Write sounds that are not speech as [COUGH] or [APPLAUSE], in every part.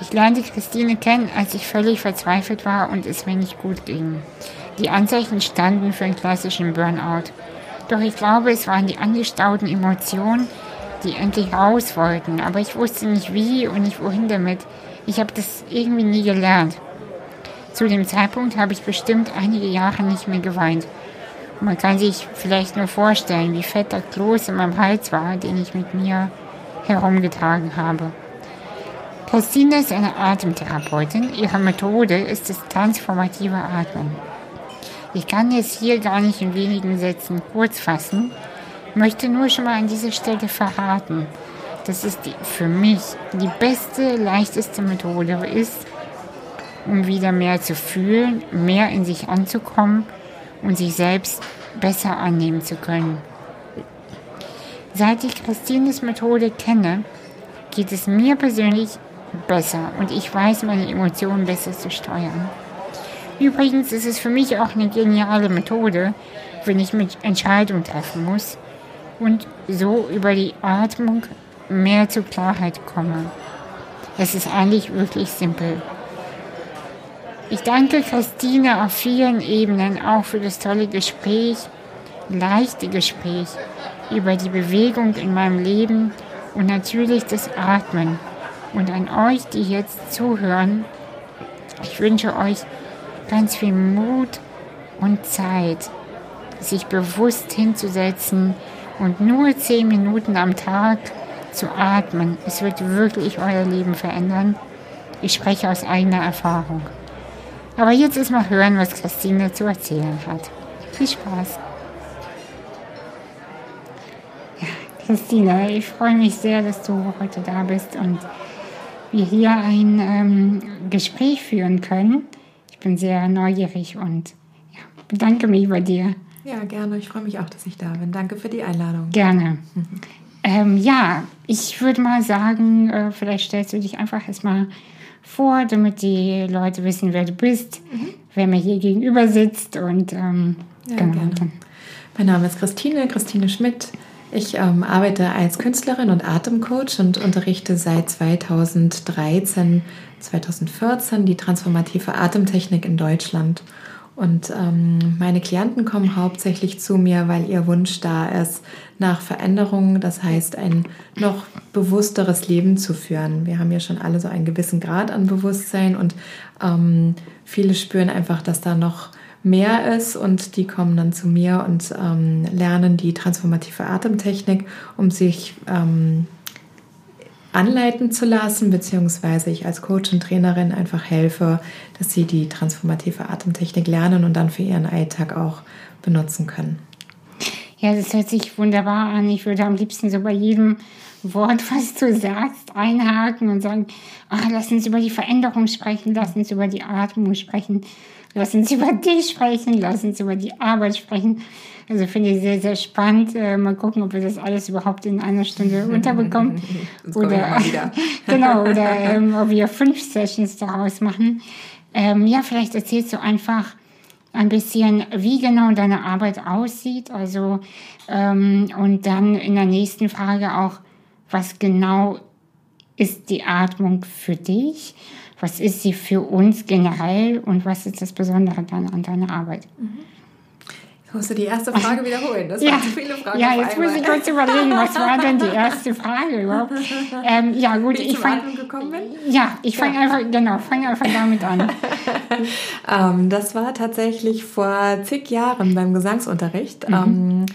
Ich lernte Christine kennen, als ich völlig verzweifelt war und es mir nicht gut ging. Die Anzeichen standen für einen klassischen Burnout. Doch ich glaube, es waren die angestauten Emotionen, die endlich raus wollten. Aber ich wusste nicht wie und nicht wohin damit. Ich habe das irgendwie nie gelernt. Zu dem Zeitpunkt habe ich bestimmt einige Jahre nicht mehr geweint. Man kann sich vielleicht nur vorstellen, wie fett der Kloß in meinem Hals war, den ich mit mir herumgetragen habe. Christine ist eine Atemtherapeutin. Ihre Methode ist das transformative Atmen. Ich kann es hier gar nicht in wenigen Sätzen kurz fassen, möchte nur schon mal an dieser Stelle verraten, dass es die, für mich die beste, leichteste Methode ist, um wieder mehr zu fühlen, mehr in sich anzukommen und sich selbst besser annehmen zu können. Seit ich Christines Methode kenne, geht es mir persönlich besser und ich weiß, meine Emotionen besser zu steuern. Übrigens ist es für mich auch eine geniale Methode, wenn ich mit Entscheidungen treffen muss und so über die Atmung mehr zur Klarheit komme. Es ist eigentlich wirklich simpel. Ich danke Christine auf vielen Ebenen auch für das tolle Gespräch, leichte Gespräch über die Bewegung in meinem Leben und natürlich das Atmen. Und an euch, die jetzt zuhören, ich wünsche euch ganz viel Mut und Zeit, sich bewusst hinzusetzen und nur zehn Minuten am Tag zu atmen. Es wird wirklich euer Leben verändern. Ich spreche aus eigener Erfahrung. Aber jetzt ist mal hören, was Christine zu erzählen hat. Viel Spaß. Ja, Christine, ich freue mich sehr, dass du heute da bist und wir hier ein ähm, Gespräch führen können. Ich bin sehr neugierig und ja, bedanke mich bei dir. Ja, gerne. Ich freue mich auch, dass ich da bin. Danke für die Einladung. Gerne. Mhm. Ähm, ja, ich würde mal sagen, äh, vielleicht stellst du dich einfach erstmal vor, damit die Leute wissen, wer du bist, mhm. wer mir hier gegenüber sitzt und ähm, ja, genau. Gerne. Mein Name ist Christine, Christine Schmidt. Ich ähm, arbeite als Künstlerin und Atemcoach und unterrichte seit 2013, 2014 die transformative Atemtechnik in Deutschland. Und ähm, meine Klienten kommen hauptsächlich zu mir, weil ihr Wunsch da ist, nach Veränderungen, das heißt ein noch bewussteres Leben zu führen. Wir haben ja schon alle so einen gewissen Grad an Bewusstsein und ähm, viele spüren einfach, dass da noch mehr ist und die kommen dann zu mir und ähm, lernen die transformative Atemtechnik, um sich ähm, anleiten zu lassen, beziehungsweise ich als Coach und Trainerin einfach helfe, dass sie die transformative Atemtechnik lernen und dann für ihren Alltag auch benutzen können. Ja, das hört sich wunderbar an. Ich würde am liebsten so bei jedem Wort, [LAUGHS] was du sagst, einhaken und sagen, ach, lass uns über die Veränderung sprechen, lass uns über die Atmung sprechen, lass uns über dich sprechen, lass uns über die Arbeit sprechen. Also finde ich sehr, sehr spannend. Äh, mal gucken, ob wir das alles überhaupt in einer Stunde [LAUGHS] unterbekommen. oder, [LAUGHS] genau, oder [LAUGHS] ähm, ob wir fünf Sessions daraus machen. Ähm, ja, vielleicht erzählst du einfach ein bisschen, wie genau deine Arbeit aussieht. Also, ähm, und dann in der nächsten Frage auch, was genau ist die Atmung für dich? Was ist sie für uns generell und was ist das Besondere dann an deiner Arbeit? Mhm. Jetzt musst du die erste Frage wiederholen. Das ja. waren zu viele Fragen. Ja, jetzt muss ich kurz überlegen, was war denn die [LAUGHS] erste Frage überhaupt? Ähm, ja, gut, Wie ich, fange. Ja, ich fange ja. einfach, genau, fange einfach damit an. [LAUGHS] ähm, das war tatsächlich vor zig Jahren beim Gesangsunterricht. Mhm. Ähm,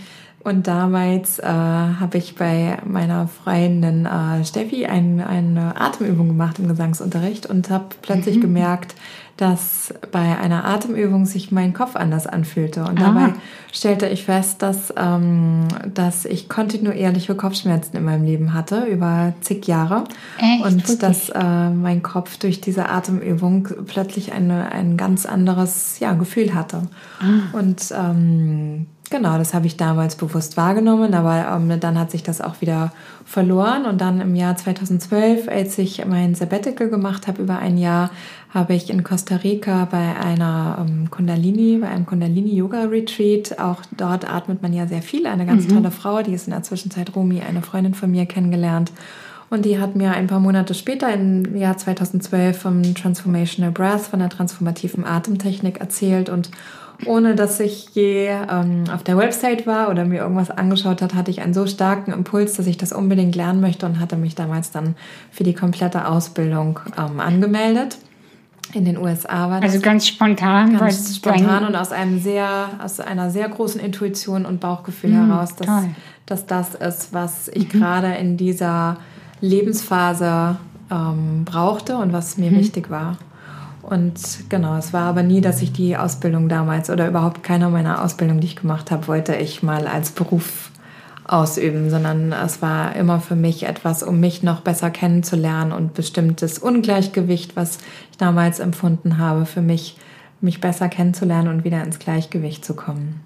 und damals äh, habe ich bei meiner Freundin äh, Steffi ein, eine Atemübung gemacht im Gesangsunterricht und habe plötzlich mhm. gemerkt, dass bei einer Atemübung sich mein Kopf anders anfühlte. Und Aha. dabei stellte ich fest, dass, ähm, dass ich kontinuierliche Kopfschmerzen in meinem Leben hatte, über zig Jahre. Echt? Und Wirklich? dass äh, mein Kopf durch diese Atemübung plötzlich eine, ein ganz anderes ja, Gefühl hatte. Ah. Und ähm, Genau, das habe ich damals bewusst wahrgenommen, aber ähm, dann hat sich das auch wieder verloren. Und dann im Jahr 2012, als ich mein Sabbatical gemacht habe über ein Jahr, habe ich in Costa Rica bei einer ähm, Kundalini, bei einem Kundalini-Yoga-Retreat, auch dort atmet man ja sehr viel, eine ganz mhm. tolle Frau, die ist in der Zwischenzeit Romi, eine Freundin von mir, kennengelernt. Und die hat mir ein paar Monate später, im Jahr 2012, vom Transformational Breath, von der transformativen Atemtechnik erzählt. Und ohne dass ich je ähm, auf der Website war oder mir irgendwas angeschaut hat, hatte ich einen so starken Impuls, dass ich das unbedingt lernen möchte und hatte mich damals dann für die komplette Ausbildung ähm, angemeldet. In den USA war das. Also ganz spontan. Ganz spontan und aus einem sehr, aus einer sehr großen Intuition und Bauchgefühl mm, heraus, dass, dass das ist, was ich mhm. gerade in dieser Lebensphase ähm, brauchte und was mir mhm. wichtig war. Und genau, es war aber nie, dass ich die Ausbildung damals oder überhaupt keiner meiner Ausbildung, die ich gemacht habe, wollte ich mal als Beruf ausüben, sondern es war immer für mich etwas, um mich noch besser kennenzulernen und bestimmtes Ungleichgewicht, was ich damals empfunden habe, für mich, mich besser kennenzulernen und wieder ins Gleichgewicht zu kommen.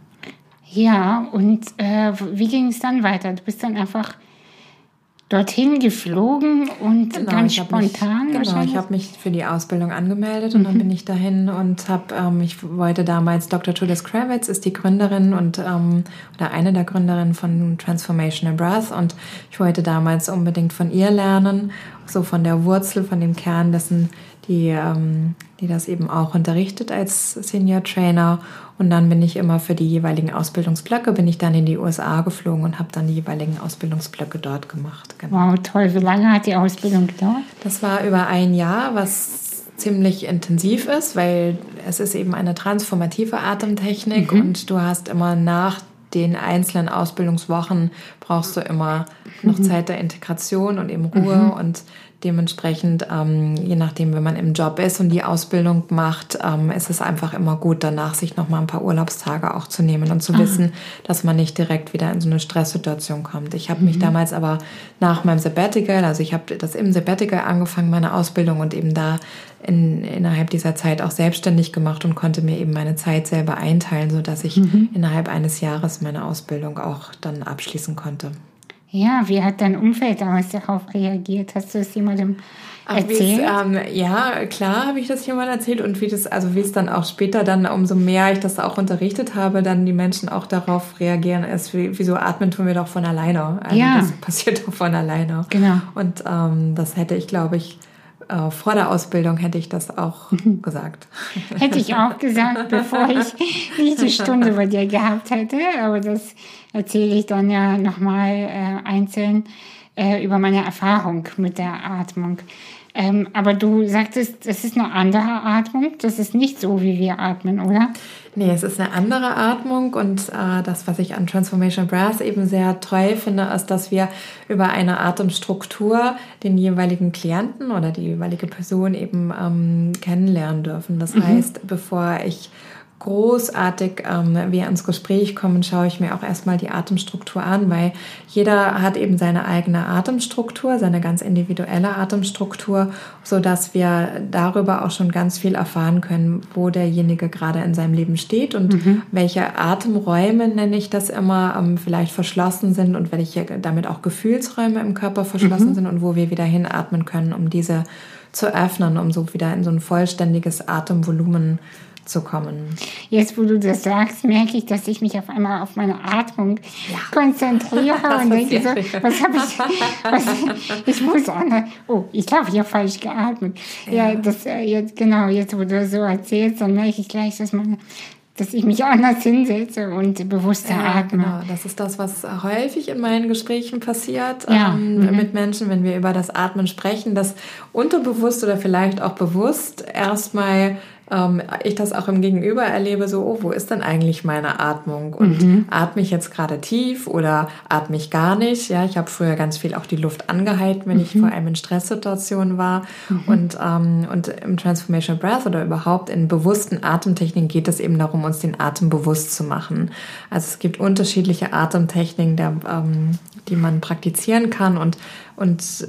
Ja, und äh, wie ging es dann weiter? Du bist dann einfach dorthin geflogen und genau, ganz spontan. Mich, genau, ich habe mich für die Ausbildung angemeldet und mhm. dann bin ich dahin und habe, ähm, ich wollte damals, Dr. Judith Kravitz ist die Gründerin und ähm, oder eine der Gründerinnen von Transformational Breath und ich wollte damals unbedingt von ihr lernen, so von der Wurzel, von dem Kern dessen, die, ähm, die das eben auch unterrichtet als Senior Trainer und dann bin ich immer für die jeweiligen Ausbildungsblöcke, bin ich dann in die USA geflogen und habe dann die jeweiligen Ausbildungsblöcke dort gemacht. Genau. Wow, toll. Wie lange hat die Ausbildung gedauert? Das war über ein Jahr, was ziemlich intensiv ist, weil es ist eben eine transformative Atemtechnik mhm. und du hast immer nach den einzelnen Ausbildungswochen brauchst du immer noch mhm. Zeit der Integration und eben Ruhe mhm. und Dementsprechend, ähm, je nachdem, wenn man im Job ist und die Ausbildung macht, ähm, ist es einfach immer gut, danach sich noch mal ein paar Urlaubstage auch zu nehmen und zu Aha. wissen, dass man nicht direkt wieder in so eine Stresssituation kommt. Ich habe mhm. mich damals aber nach meinem Sabbatical, also ich habe das im Sabbatical angefangen, meine Ausbildung und eben da in, innerhalb dieser Zeit auch selbstständig gemacht und konnte mir eben meine Zeit selber einteilen, sodass ich mhm. innerhalb eines Jahres meine Ausbildung auch dann abschließen konnte. Ja, wie hat dein Umfeld damals darauf reagiert? Hast du es jemandem erzählt? Ähm, ja, klar habe ich das jemandem erzählt und wie das, also wie es dann auch später dann, umso mehr ich das auch unterrichtet habe, dann die Menschen auch darauf reagieren, ist, wie, wieso atmen tun wir doch von alleine? Also ja. Das passiert doch von alleine. Genau. Und ähm, das hätte ich, glaube ich, äh, vor der Ausbildung hätte ich das auch gesagt. [LAUGHS] Hätte ich auch gesagt, bevor ich [LAUGHS] diese Stunde bei dir gehabt hätte. Aber das erzähle ich dann ja nochmal äh, einzeln äh, über meine Erfahrung mit der Atmung. Ähm, aber du sagtest, das ist eine andere Atmung. Das ist nicht so, wie wir atmen, oder? Nee, es ist eine andere Atmung und äh, das, was ich an Transformation Breath eben sehr toll finde, ist, dass wir über eine Atemstruktur den jeweiligen Klienten oder die jeweilige Person eben ähm, kennenlernen dürfen. Das mhm. heißt, bevor ich großartig ähm, wir ins Gespräch kommen, schaue ich mir auch erstmal die Atemstruktur an, weil jeder hat eben seine eigene Atemstruktur, seine ganz individuelle Atemstruktur, so dass wir darüber auch schon ganz viel erfahren können, wo derjenige gerade in seinem Leben steht und mhm. welche Atemräume nenne ich das immer, ähm, vielleicht verschlossen sind und welche damit auch Gefühlsräume im Körper verschlossen mhm. sind und wo wir wieder hinatmen können, um diese zu öffnen, um so wieder in so ein vollständiges Atemvolumen zu kommen. Jetzt, wo du das sagst, merke ich, dass ich mich auf einmal auf meine Atmung ja. konzentriere [LAUGHS] und denke so, was habe ich, [LAUGHS] was, ich muss anders, oh, ich glaube, ich habe falsch geatmet. Ja, ja das, äh, jetzt, genau, jetzt, wo du so erzählst, dann merke ich gleich, dass meine dass ich mich anders hinsetze und bewusster ja, atme. Genau, das ist das, was häufig in meinen Gesprächen passiert ja. ähm, mhm. mit Menschen, wenn wir über das Atmen sprechen, dass unterbewusst oder vielleicht auch bewusst erstmal ähm, ich das auch im Gegenüber erlebe, so, oh, wo ist denn eigentlich meine Atmung? Und mhm. atme ich jetzt gerade tief oder atme ich gar nicht? Ja, ich habe früher ganz viel auch die Luft angehalten, wenn mhm. ich vor allem in Stresssituationen war. Mhm. Und, ähm, und im Transformational Breath oder überhaupt in bewussten Atemtechniken geht es eben darum, uns den Atem bewusst zu machen. Also es gibt unterschiedliche Atemtechniken, der, ähm, die man praktizieren kann und, und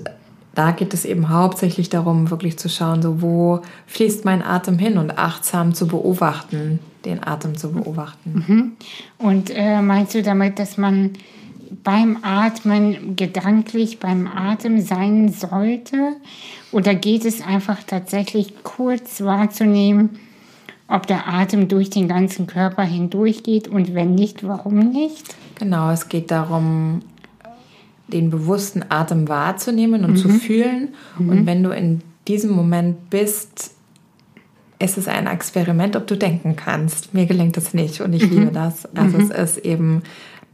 da geht es eben hauptsächlich darum, wirklich zu schauen, so wo fließt mein Atem hin und achtsam zu beobachten, den Atem zu beobachten. Mhm. Und äh, meinst du damit, dass man beim Atmen gedanklich beim Atem sein sollte? Oder geht es einfach tatsächlich kurz wahrzunehmen, ob der Atem durch den ganzen Körper hindurch geht und wenn nicht, warum nicht? Genau, es geht darum, den bewussten Atem wahrzunehmen und mhm. zu fühlen. Mhm. Und wenn du in diesem Moment bist, ist es ein Experiment, ob du denken kannst. Mir gelingt das nicht und ich mhm. liebe das. Also mhm. es ist eben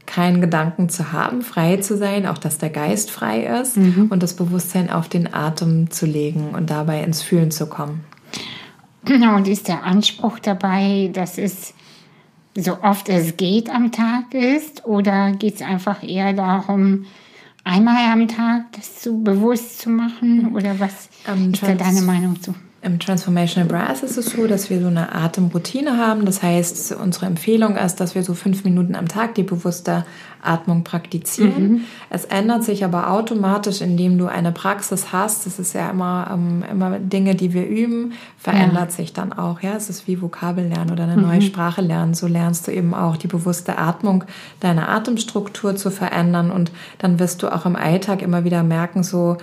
keinen Gedanken zu haben, frei zu sein, auch dass der Geist frei ist mhm. und das Bewusstsein auf den Atem zu legen und dabei ins Fühlen zu kommen. Genau, und ist der Anspruch dabei, dass es so oft es geht am Tag ist oder geht es einfach eher darum, einmal am Tag das zu bewusst zu machen oder was ähm, ist da deine Meinung zu? Im Transformational Brass ist es so, dass wir so eine Atemroutine haben. Das heißt, unsere Empfehlung ist, dass wir so fünf Minuten am Tag die bewusste Atmung praktizieren. Mhm. Es ändert sich aber automatisch, indem du eine Praxis hast. Das ist ja immer, ähm, immer Dinge, die wir üben, verändert ja. sich dann auch. Ja, es ist wie Vokabellernen oder eine mhm. neue Sprache lernen. So lernst du eben auch die bewusste Atmung, deine Atemstruktur zu verändern und dann wirst du auch im Alltag immer wieder merken, so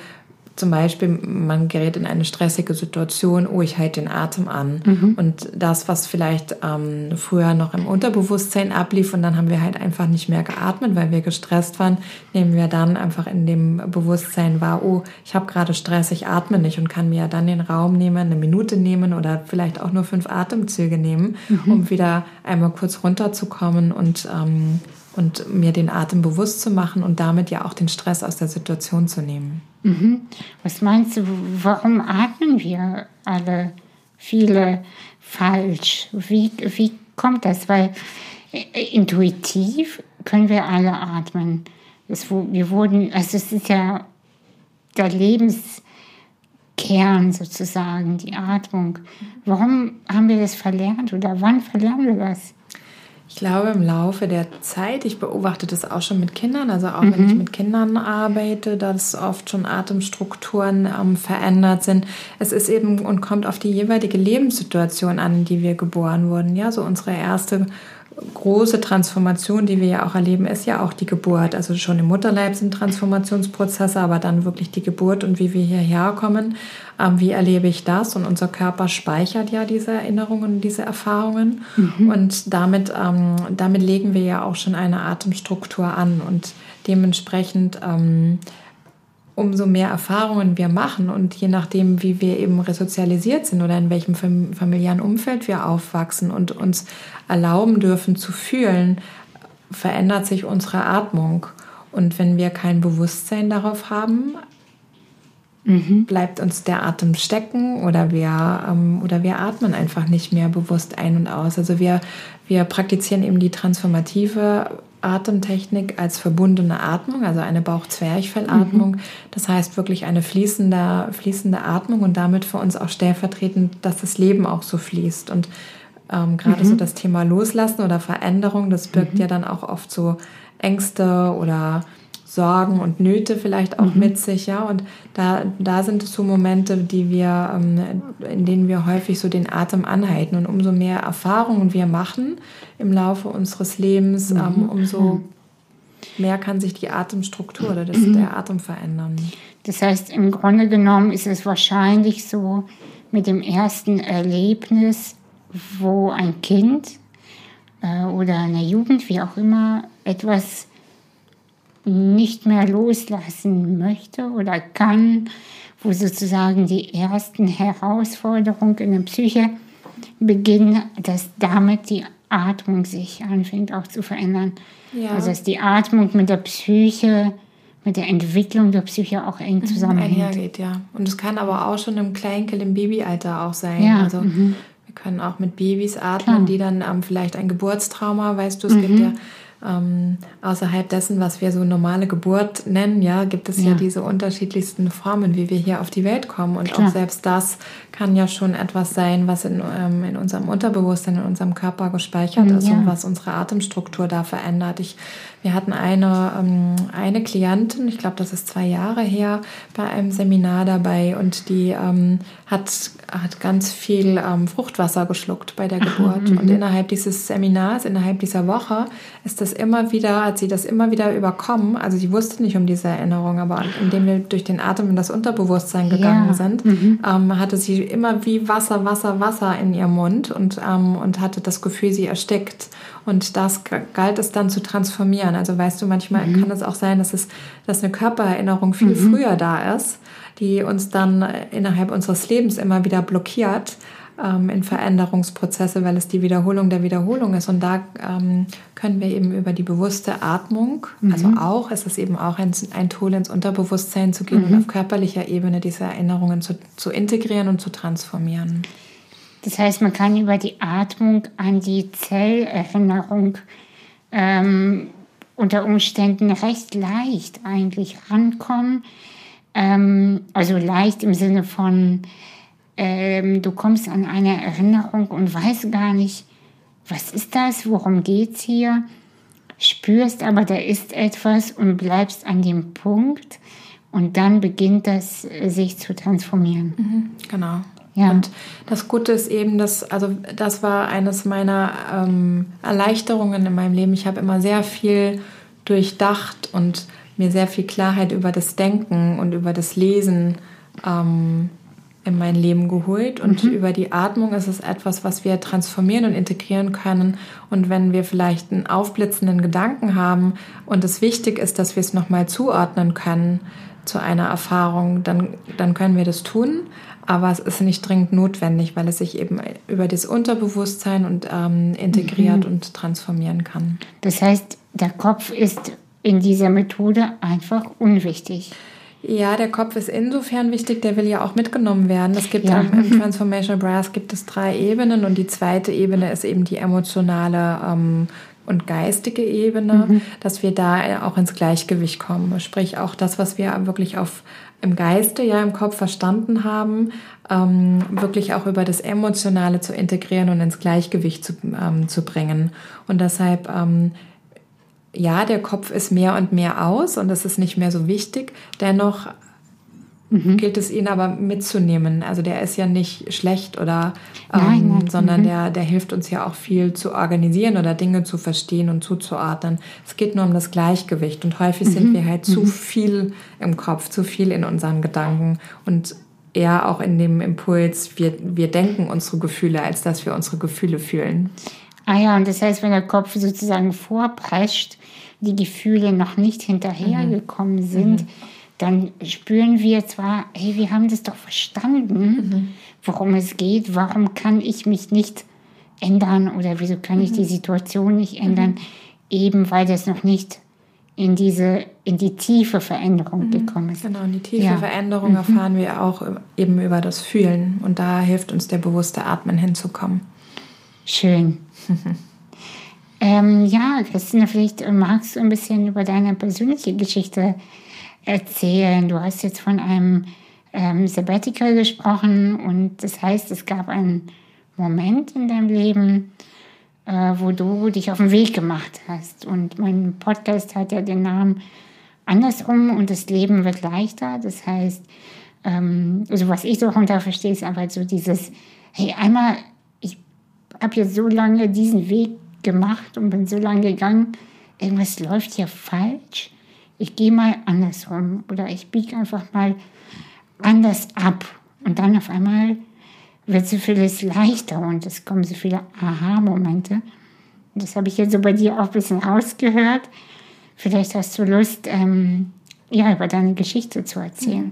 zum Beispiel, man gerät in eine stressige Situation, oh, ich halte den Atem an. Mhm. Und das, was vielleicht ähm, früher noch im Unterbewusstsein ablief und dann haben wir halt einfach nicht mehr geatmet, weil wir gestresst waren, nehmen wir dann einfach in dem Bewusstsein wahr, oh, ich habe gerade Stress, ich atme nicht und kann mir dann den Raum nehmen, eine Minute nehmen oder vielleicht auch nur fünf Atemzüge nehmen, mhm. um wieder einmal kurz runterzukommen und ähm, und mir den Atem bewusst zu machen und damit ja auch den Stress aus der Situation zu nehmen. Mhm. Was meinst du, warum atmen wir alle viele falsch? Wie, wie kommt das? Weil äh, intuitiv können wir alle atmen. Das, wir wurden, also es ist ja der Lebenskern sozusagen, die Atmung. Warum haben wir das verlernt oder wann verlernen wir das? Ich glaube, im Laufe der Zeit, ich beobachte das auch schon mit Kindern, also auch mhm. wenn ich mhm. mit Kindern arbeite, dass oft schon Atemstrukturen ähm, verändert sind. Es ist eben und kommt auf die jeweilige Lebenssituation an, in die wir geboren wurden. Ja, so unsere erste große Transformation, die wir ja auch erleben, ist ja auch die Geburt. Also schon im Mutterleib sind Transformationsprozesse, aber dann wirklich die Geburt und wie wir hierher kommen. Ähm, wie erlebe ich das? Und unser Körper speichert ja diese Erinnerungen und diese Erfahrungen. Mhm. Und damit, ähm, damit legen wir ja auch schon eine Atemstruktur an. Und dementsprechend ähm, umso mehr Erfahrungen wir machen und je nachdem, wie wir eben resozialisiert sind oder in welchem familiären Umfeld wir aufwachsen und uns erlauben dürfen zu fühlen, verändert sich unsere Atmung. Und wenn wir kein Bewusstsein darauf haben, mhm. bleibt uns der Atem stecken oder wir, ähm, oder wir atmen einfach nicht mehr bewusst ein und aus. Also wir, wir praktizieren eben die transformative Atemtechnik als verbundene Atmung, also eine Bauch-Zwerchfellatmung. Mhm. Das heißt wirklich eine fließende, fließende Atmung und damit für uns auch stellvertretend, dass das Leben auch so fließt. Und ähm, gerade mhm. so das Thema Loslassen oder Veränderung, das birgt mhm. ja dann auch oft so Ängste oder Sorgen und Nöte vielleicht auch mhm. mit sich, ja. Und da, da sind es so Momente, die wir, ähm, in denen wir häufig so den Atem anhalten. Und umso mehr Erfahrungen wir machen im Laufe unseres Lebens, mhm. ähm, umso mhm. mehr kann sich die Atemstruktur oder das, mhm. der Atem verändern. Das heißt, im Grunde genommen ist es wahrscheinlich so mit dem ersten Erlebnis, wo ein Kind äh, oder eine Jugend, wie auch immer, etwas nicht mehr loslassen möchte oder kann, wo sozusagen die ersten Herausforderungen in der Psyche beginnen, dass damit die Atmung sich anfängt auch zu verändern. Ja. Also dass die Atmung mit der Psyche, mit der Entwicklung der Psyche auch eng mhm, zusammenhängt. Einhergeht, ja. Und es kann aber auch schon im Kleinkind, im Babyalter auch sein. Ja. Also mhm. wir können auch mit Babys atmen, Klar. die dann ähm, vielleicht ein Geburtstrauma, weißt du, es mhm. gibt ja ähm, außerhalb dessen, was wir so normale Geburt nennen, ja, gibt es ja. ja diese unterschiedlichsten Formen, wie wir hier auf die Welt kommen. Und Klar. auch selbst das kann ja schon etwas sein, was in, ähm, in unserem Unterbewusstsein, in unserem Körper gespeichert ja. ist und was unsere Atemstruktur da verändert. Ich wir hatten eine, ähm, eine Klientin, ich glaube, das ist zwei Jahre her, bei einem Seminar dabei und die ähm, hat, hat ganz viel ähm, Fruchtwasser geschluckt bei der Geburt. Aha, und mhm. innerhalb dieses Seminars, innerhalb dieser Woche, ist das immer wieder, hat sie das immer wieder überkommen. Also sie wusste nicht um diese Erinnerung, aber indem wir durch den Atem in das Unterbewusstsein gegangen ja. sind, mhm. ähm, hatte sie immer wie Wasser, Wasser, Wasser in ihrem Mund und, ähm, und hatte das Gefühl, sie erstickt. Und das galt es dann zu transformieren. Also weißt du, manchmal mhm. kann es auch sein, dass, es, dass eine Körpererinnerung viel mhm. früher da ist, die uns dann innerhalb unseres Lebens immer wieder blockiert ähm, in Veränderungsprozesse, weil es die Wiederholung der Wiederholung ist. Und da ähm, können wir eben über die bewusste Atmung, mhm. also auch, ist es eben auch ein, ein Tool ins Unterbewusstsein zu gehen mhm. und auf körperlicher Ebene diese Erinnerungen zu, zu integrieren und zu transformieren. Das heißt, man kann über die Atmung an die Zellerinnerung ähm, unter Umständen recht leicht eigentlich rankommen. Ähm, also leicht im Sinne von, ähm, du kommst an eine Erinnerung und weißt gar nicht, was ist das, worum geht es hier, spürst aber, da ist etwas und bleibst an dem Punkt und dann beginnt das äh, sich zu transformieren. Mhm, genau. Ja. Und das Gute ist eben, dass, also das war eines meiner ähm, Erleichterungen in meinem Leben. Ich habe immer sehr viel durchdacht und mir sehr viel Klarheit über das Denken und über das Lesen ähm, in mein Leben geholt und mhm. über die Atmung ist es etwas, was wir transformieren und integrieren können. Und wenn wir vielleicht einen aufblitzenden Gedanken haben und es wichtig ist, dass wir es nochmal zuordnen können zu einer Erfahrung, dann, dann können wir das tun. Aber es ist nicht dringend notwendig, weil es sich eben über das Unterbewusstsein und ähm, integriert mhm. und transformieren kann. Das heißt, der Kopf ist in dieser Methode einfach unwichtig. Ja, der Kopf ist insofern wichtig, der will ja auch mitgenommen werden. Es gibt ja. im, [LAUGHS] Transformational Brass gibt es drei Ebenen und die zweite Ebene ist eben die emotionale ähm, und geistige Ebene, mhm. dass wir da auch ins Gleichgewicht kommen. Sprich auch das, was wir wirklich auf im Geiste, ja im Kopf verstanden haben, ähm, wirklich auch über das Emotionale zu integrieren und ins Gleichgewicht zu, ähm, zu bringen. Und deshalb ähm, ja, der Kopf ist mehr und mehr aus und das ist nicht mehr so wichtig. Dennoch mhm. gilt es ihn aber mitzunehmen. Also der ist ja nicht schlecht oder, ähm, nein, nein. sondern mhm. der, der hilft uns ja auch viel zu organisieren oder Dinge zu verstehen und zuzuordnen. Es geht nur um das Gleichgewicht und häufig mhm. sind wir halt zu mhm. viel im Kopf, zu viel in unseren Gedanken und eher auch in dem Impuls, wir, wir denken unsere Gefühle, als dass wir unsere Gefühle fühlen. Ah ja, und das heißt, wenn der Kopf sozusagen vorprescht, die Gefühle noch nicht hinterhergekommen mhm. sind, mhm. Dann spüren wir zwar, hey, wir haben das doch verstanden, mhm. worum es geht, warum kann ich mich nicht ändern oder wieso kann ich die mhm. Situation nicht ändern, mhm. eben weil das noch nicht in diese in die tiefe Veränderung mhm. gekommen ist. Genau, in die tiefe ja. Veränderung erfahren wir auch eben über das Fühlen und da hilft uns der bewusste Atmen hinzukommen. Schön. [LAUGHS] Ähm, ja, Christina, vielleicht magst du ein bisschen über deine persönliche Geschichte erzählen. Du hast jetzt von einem ähm, Sabbatical gesprochen und das heißt, es gab einen Moment in deinem Leben, äh, wo du dich auf den Weg gemacht hast. Und mein Podcast hat ja den Namen Andersrum und das Leben wird leichter. Das heißt, ähm, also was ich darunter verstehe, ist einfach so dieses, hey, einmal, ich habe jetzt so lange diesen Weg gemacht und bin so lange gegangen, irgendwas läuft hier falsch. Ich gehe mal andersrum oder ich biege einfach mal anders ab. Und dann auf einmal wird so vieles leichter und es kommen so viele Aha-Momente. Das habe ich jetzt so bei dir auch ein bisschen rausgehört. Vielleicht hast du Lust, ähm, ja, über deine Geschichte zu erzählen.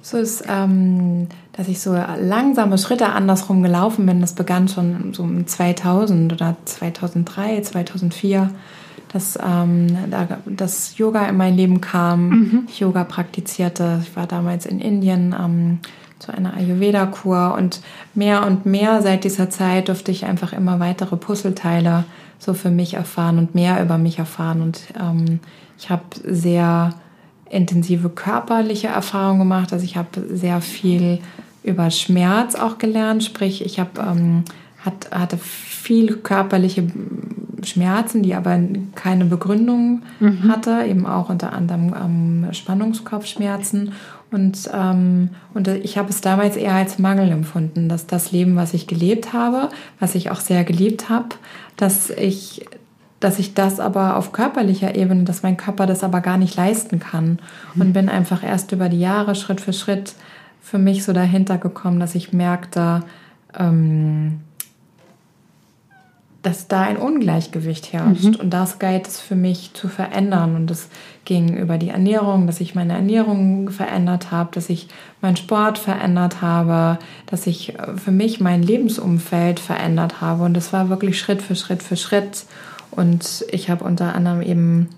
So ist, ähm, dass ich so langsame Schritte andersrum gelaufen bin. Das begann schon so um 2000 oder 2003, 2004, dass ähm, da, das Yoga in mein Leben kam. Mhm. Ich Yoga praktizierte. Ich war damals in Indien ähm, zu einer Ayurveda-Kur und mehr und mehr seit dieser Zeit durfte ich einfach immer weitere Puzzleteile so für mich erfahren und mehr über mich erfahren. Und ähm, ich habe sehr intensive körperliche Erfahrungen gemacht. Also ich habe sehr viel über Schmerz auch gelernt. Sprich, ich habe ähm, hat, hatte viel körperliche Schmerzen, die aber keine Begründung mhm. hatte, eben auch unter anderem ähm, Spannungskopfschmerzen. Und, ähm, und ich habe es damals eher als Mangel empfunden, dass das Leben, was ich gelebt habe, was ich auch sehr geliebt habe, dass ich dass ich das aber auf körperlicher Ebene, dass mein Körper das aber gar nicht leisten kann. Und mhm. bin einfach erst über die Jahre Schritt für Schritt für mich so dahinter gekommen, dass ich merkte, ähm, dass da ein Ungleichgewicht herrscht. Mhm. Und das galt es für mich zu verändern. Und es ging über die Ernährung, dass ich meine Ernährung verändert habe, dass ich meinen Sport verändert habe, dass ich äh, für mich mein Lebensumfeld verändert habe. Und das war wirklich Schritt für Schritt für Schritt. Und ich habe unter anderem eben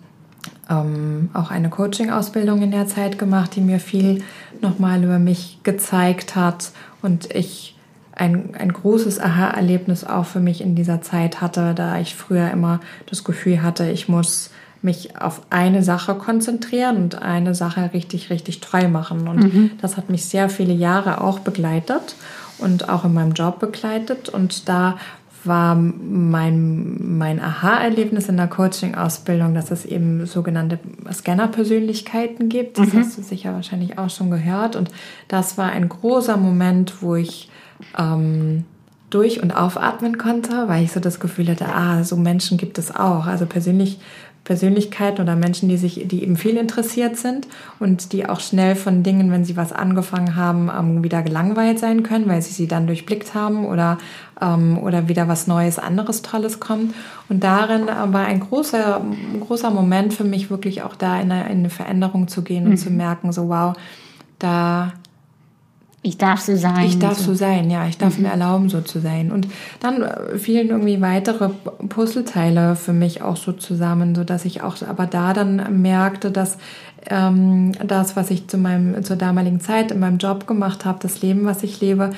ähm, auch eine Coaching-Ausbildung in der Zeit gemacht, die mir viel nochmal über mich gezeigt hat. Und ich ein, ein großes Aha-Erlebnis auch für mich in dieser Zeit hatte, da ich früher immer das Gefühl hatte, ich muss mich auf eine Sache konzentrieren und eine Sache richtig, richtig treu machen. Und mhm. das hat mich sehr viele Jahre auch begleitet und auch in meinem Job begleitet. Und da war mein, mein Aha-Erlebnis in der Coaching-Ausbildung, dass es eben sogenannte Scanner-Persönlichkeiten gibt. Das mhm. hast du sicher wahrscheinlich auch schon gehört. Und das war ein großer Moment, wo ich ähm, durch- und aufatmen konnte, weil ich so das Gefühl hatte, ah, so Menschen gibt es auch. Also persönlich, Persönlichkeiten oder Menschen, die sich, die eben viel interessiert sind und die auch schnell von Dingen, wenn sie was angefangen haben, ähm, wieder gelangweilt sein können, weil sie sie dann durchblickt haben oder, ähm, oder wieder was Neues, anderes, Tolles kommt. Und darin äh, war ein großer, großer Moment für mich wirklich auch da in eine, in eine Veränderung zu gehen und mhm. zu merken, so wow, da ich darf so sein. Ich darf so, so sein, ja. Ich darf mhm. mir erlauben, so zu sein. Und dann äh, fielen irgendwie weitere Puzzleteile für mich auch so zusammen, so dass ich auch aber da dann merkte, dass ähm, das, was ich zu meinem, zur damaligen Zeit in meinem Job gemacht habe, das Leben, was ich lebe,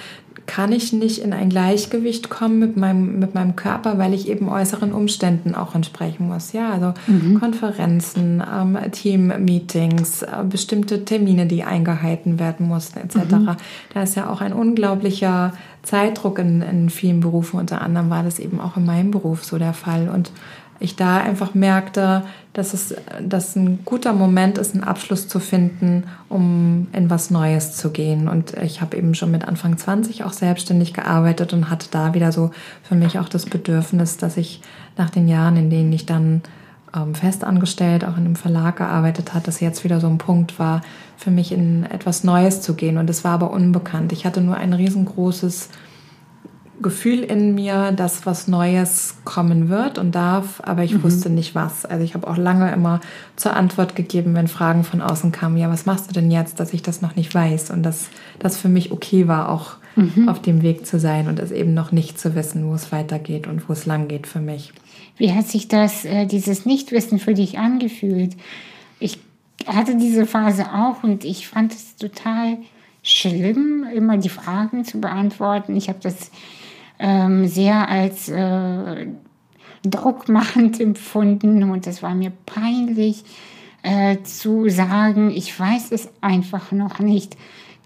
kann ich nicht in ein Gleichgewicht kommen mit meinem, mit meinem Körper, weil ich eben äußeren Umständen auch entsprechen muss. Ja, also mhm. Konferenzen, ähm, Team-Meetings, äh, bestimmte Termine, die eingehalten werden mussten, etc. Mhm. Da ist ja auch ein unglaublicher Zeitdruck in, in vielen Berufen. Unter anderem war das eben auch in meinem Beruf so der Fall. Und ich da einfach merkte, dass es dass ein guter Moment ist, einen Abschluss zu finden, um in was Neues zu gehen. Und ich habe eben schon mit Anfang 20 auch selbstständig gearbeitet und hatte da wieder so für mich auch das Bedürfnis, dass ich nach den Jahren, in denen ich dann ähm, festangestellt auch in einem Verlag gearbeitet hat, dass jetzt wieder so ein Punkt war, für mich in etwas Neues zu gehen. Und es war aber unbekannt. Ich hatte nur ein riesengroßes Gefühl in mir, dass was Neues kommen wird und darf, aber ich mhm. wusste nicht was. Also ich habe auch lange immer zur Antwort gegeben, wenn Fragen von außen kamen, ja, was machst du denn jetzt, dass ich das noch nicht weiß und dass das für mich okay war, auch mhm. auf dem Weg zu sein und es eben noch nicht zu wissen, wo es weitergeht und wo es lang geht für mich. Wie hat sich das, äh, dieses Nichtwissen für dich angefühlt? Ich hatte diese Phase auch und ich fand es total schlimm, immer die Fragen zu beantworten. Ich habe das ähm, sehr als äh, druckmachend [LAUGHS] empfunden und es war mir peinlich äh, zu sagen, ich weiß es einfach noch nicht.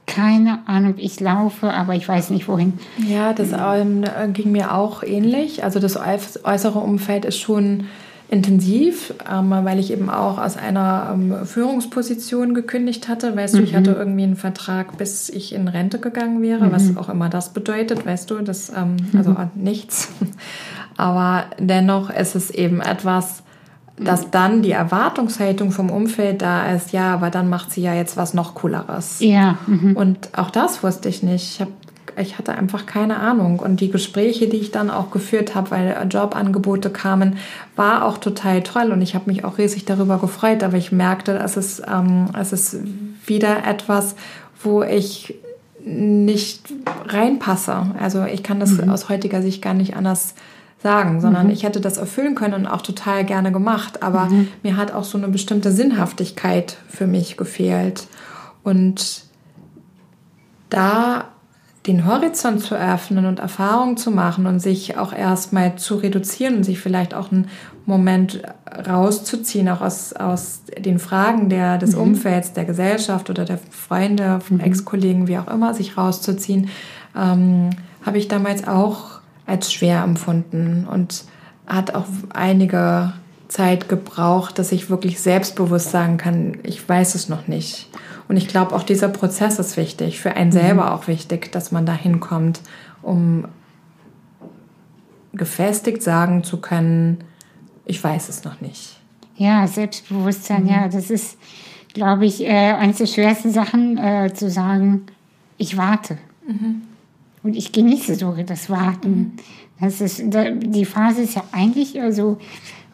Keine Ahnung, ich laufe, aber ich weiß nicht wohin. Ja, das ähm, ging mir auch ähnlich. Also das äußere Umfeld ist schon intensiv, ähm, weil ich eben auch aus einer ähm, Führungsposition gekündigt hatte. Weißt mhm. du, ich hatte mhm. irgendwie einen Vertrag, bis ich in Rente gegangen wäre, mhm. was auch immer das bedeutet, weißt du, das, ähm, also mhm. nichts. [LAUGHS] Aber dennoch ist es eben etwas, dass dann die Erwartungshaltung vom Umfeld da ist, ja, aber dann macht sie ja jetzt was noch cooleres. Ja. Mhm. Und auch das wusste ich nicht. Ich habe ich hatte einfach keine Ahnung. Und die Gespräche, die ich dann auch geführt habe, weil Jobangebote kamen, war auch total toll. Und ich habe mich auch riesig darüber gefreut. Aber ich merkte, es ist, ähm, es ist wieder etwas, wo ich nicht reinpasse. Also ich kann das mhm. aus heutiger Sicht gar nicht anders sagen, sondern mhm. ich hätte das erfüllen können und auch total gerne gemacht. Aber mhm. mir hat auch so eine bestimmte Sinnhaftigkeit für mich gefehlt. Und da den Horizont zu öffnen und Erfahrungen zu machen und sich auch erstmal zu reduzieren und sich vielleicht auch einen Moment rauszuziehen, auch aus, aus den Fragen der, des mhm. Umfelds, der Gesellschaft oder der Freunde, mhm. Ex-Kollegen, wie auch immer, sich rauszuziehen, ähm, habe ich damals auch als schwer empfunden und hat auch einige Zeit gebraucht, dass ich wirklich selbstbewusst sagen kann, ich weiß es noch nicht. Und ich glaube, auch dieser Prozess ist wichtig, für einen selber mhm. auch wichtig, dass man da hinkommt, um gefestigt sagen zu können, ich weiß es noch nicht. Ja, Selbstbewusstsein, mhm. ja, das ist, glaube ich, äh, eines der schwersten Sachen, äh, zu sagen, ich warte. Mhm. Und ich genieße so das Warten. Mhm. Das ist, die Phase ist ja eigentlich eher so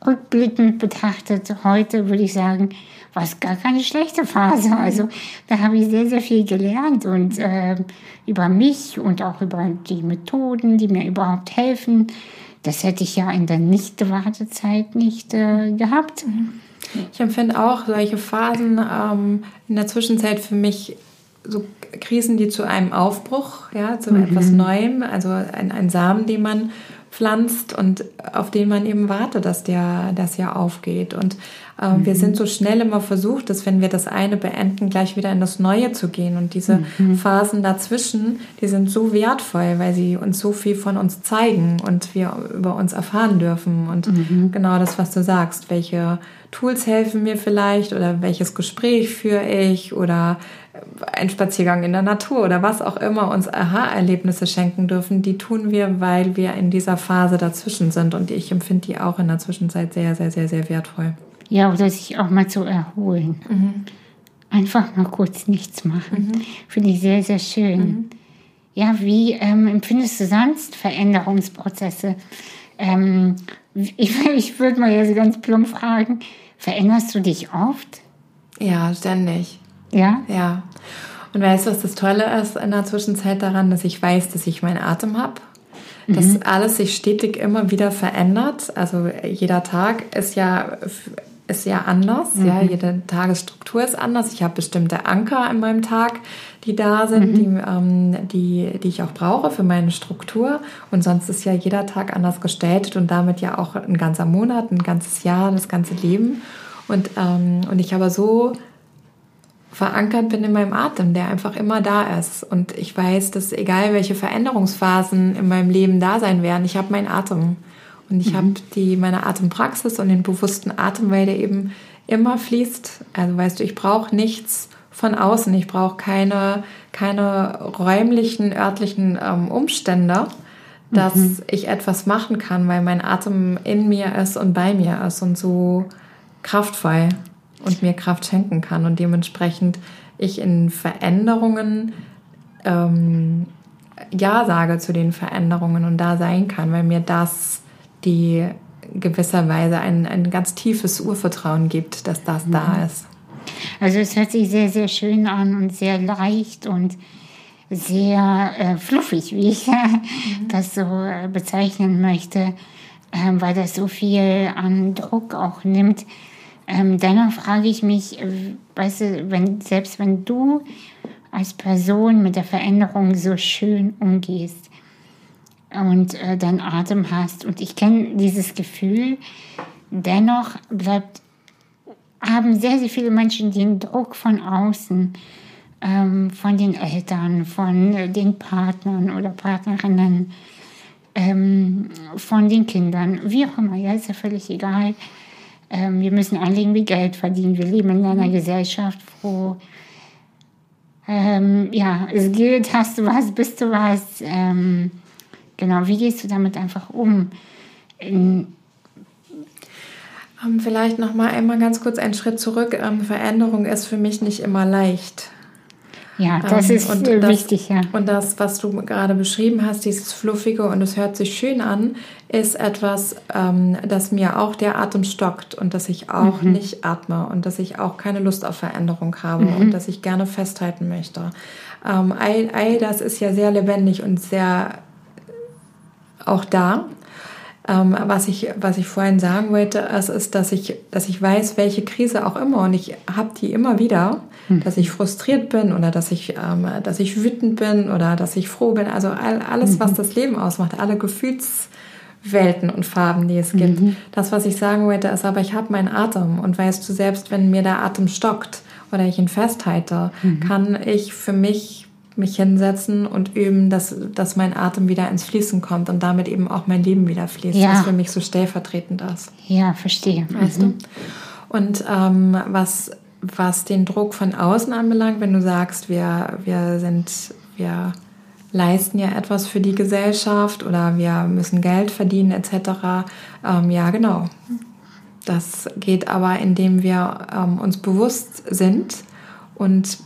rückblickend betrachtet. Heute würde ich sagen, war es gar keine schlechte Phase. Also da habe ich sehr, sehr viel gelernt und äh, über mich und auch über die Methoden, die mir überhaupt helfen. Das hätte ich ja in der Nicht-Wartezeit nicht äh, gehabt. Ich empfinde auch solche Phasen ähm, in der Zwischenzeit für mich so Krisen, die zu einem Aufbruch, ja, zu mhm. etwas Neuem, also ein, ein Samen, den man pflanzt und auf den man eben wartet, dass der, dass ja aufgeht. Und mhm. wir sind so schnell immer versucht, dass wenn wir das eine beenden, gleich wieder in das Neue zu gehen. Und diese mhm. Phasen dazwischen, die sind so wertvoll, weil sie uns so viel von uns zeigen und wir über uns erfahren dürfen. Und mhm. genau das, was du sagst, welche Tools helfen mir vielleicht oder welches Gespräch führe ich oder ein Spaziergang in der Natur oder was auch immer uns Aha-Erlebnisse schenken dürfen, die tun wir, weil wir in dieser Phase dazwischen sind. Und ich empfinde die auch in der Zwischenzeit sehr, sehr, sehr, sehr wertvoll. Ja, oder sich auch mal zu erholen. Mhm. Einfach mal kurz nichts machen. Mhm. Finde ich sehr, sehr schön. Mhm. Ja, wie ähm, empfindest du sonst Veränderungsprozesse? Ähm, ich, [LAUGHS] ich würde mal jetzt ganz plump fragen, veränderst du dich oft? Ja, ständig. Ja? Ja. Und weißt du, was das Tolle ist in der Zwischenzeit daran, dass ich weiß, dass ich meinen Atem habe? Dass mhm. alles sich stetig immer wieder verändert. Also jeder Tag ist ja, ist ja anders. Mhm. Ja, jede Tagesstruktur ist anders. Ich habe bestimmte Anker in meinem Tag, die da sind, mhm. die, ähm, die, die ich auch brauche für meine Struktur. Und sonst ist ja jeder Tag anders gestaltet und damit ja auch ein ganzer Monat, ein ganzes Jahr, das ganze Leben. Und, ähm, und ich habe so verankert bin in meinem Atem, der einfach immer da ist. Und ich weiß, dass egal welche Veränderungsphasen in meinem Leben da sein werden, ich habe meinen Atem. Und ich mhm. habe die meine Atempraxis und den bewussten Atem, weil der eben immer fließt. Also weißt du, ich brauche nichts von außen. Ich brauche keine, keine räumlichen, örtlichen ähm, Umstände, dass mhm. ich etwas machen kann, weil mein Atem in mir ist und bei mir ist und so kraftvoll und mir Kraft schenken kann und dementsprechend ich in Veränderungen ähm, Ja sage zu den Veränderungen und da sein kann, weil mir das die gewisserweise ein, ein ganz tiefes Urvertrauen gibt, dass das mhm. da ist. Also es hört sich sehr, sehr schön an und sehr leicht und sehr äh, fluffig, wie ich mhm. [LAUGHS] das so äh, bezeichnen möchte, äh, weil das so viel an Druck auch nimmt, ähm, dennoch frage ich mich, äh, weißt du, wenn, selbst wenn du als Person mit der Veränderung so schön umgehst und äh, deinen Atem hast, und ich kenne dieses Gefühl, dennoch bleibt, haben sehr, sehr viele Menschen den Druck von außen, ähm, von den Eltern, von äh, den Partnern oder Partnerinnen, ähm, von den Kindern, wie auch immer, ja, ist ja völlig egal ähm, wir müssen alle irgendwie Geld verdienen. Wir leben in einer Gesellschaft, wo ähm, ja, es gilt, hast du was, bist du was. Ähm, genau, wie gehst du damit einfach um? In, ähm, Vielleicht noch mal einmal ganz kurz einen Schritt zurück. Ähm, Veränderung ist für mich nicht immer leicht. Ja, das ähm, ist und das, wichtig, ja. Und das, was du gerade beschrieben hast, dieses Fluffige und es hört sich schön an, ist etwas, ähm, das mir auch der Atem stockt und dass ich auch mhm. nicht atme und dass ich auch keine Lust auf Veränderung habe mhm. und dass ich gerne festhalten möchte. Ähm, all, all das ist ja sehr lebendig und sehr auch da. Ähm, was, ich, was ich vorhin sagen wollte, ist, ist, dass, ich, dass ich weiß, welche Krise auch immer und ich habe die immer wieder, hm. dass ich frustriert bin oder dass ich, ähm, dass ich wütend bin oder dass ich froh bin. Also all, alles, was mhm. das Leben ausmacht, alle Gefühlswelten und Farben, die es gibt. Mhm. Das, was ich sagen wollte, ist aber, ich habe meinen Atem und weißt du, selbst wenn mir der Atem stockt oder ich ihn festhalte, mhm. kann ich für mich mich hinsetzen und üben, dass, dass mein Atem wieder ins Fließen kommt und damit eben auch mein Leben wieder fließt, ja. was für mich so stellvertretend ist. Ja, verstehe. Weißt mhm. du? Und ähm, was, was den Druck von außen anbelangt, wenn du sagst, wir, wir sind, wir leisten ja etwas für die Gesellschaft oder wir müssen Geld verdienen etc. Ähm, ja, genau. Das geht aber, indem wir ähm, uns bewusst sind und